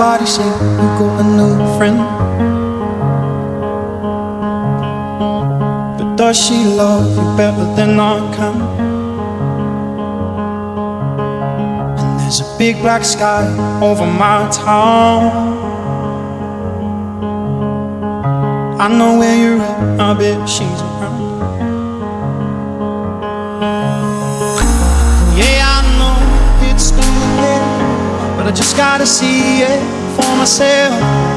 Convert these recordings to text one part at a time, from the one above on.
somebody say you got a new friend? But does she love you better than I can? And there's a big black sky over my town. I know where you're at, I bet she's I just gotta see it for myself.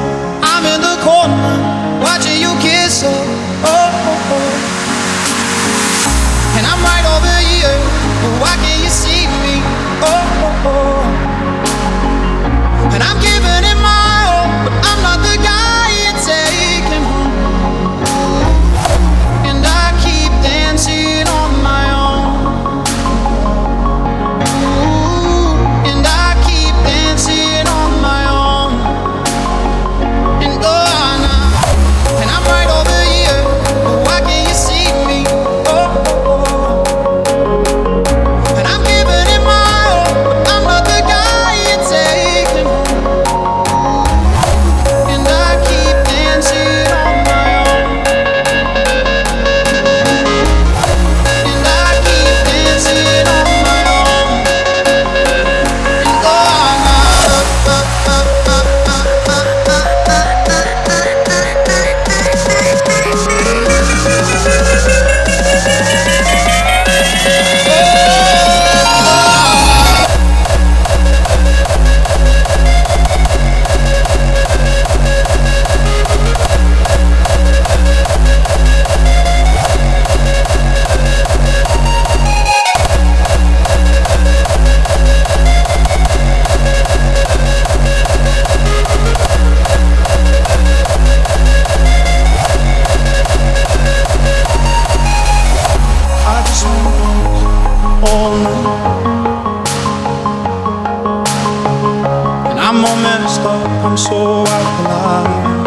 I'm almost up, I'm so out of line.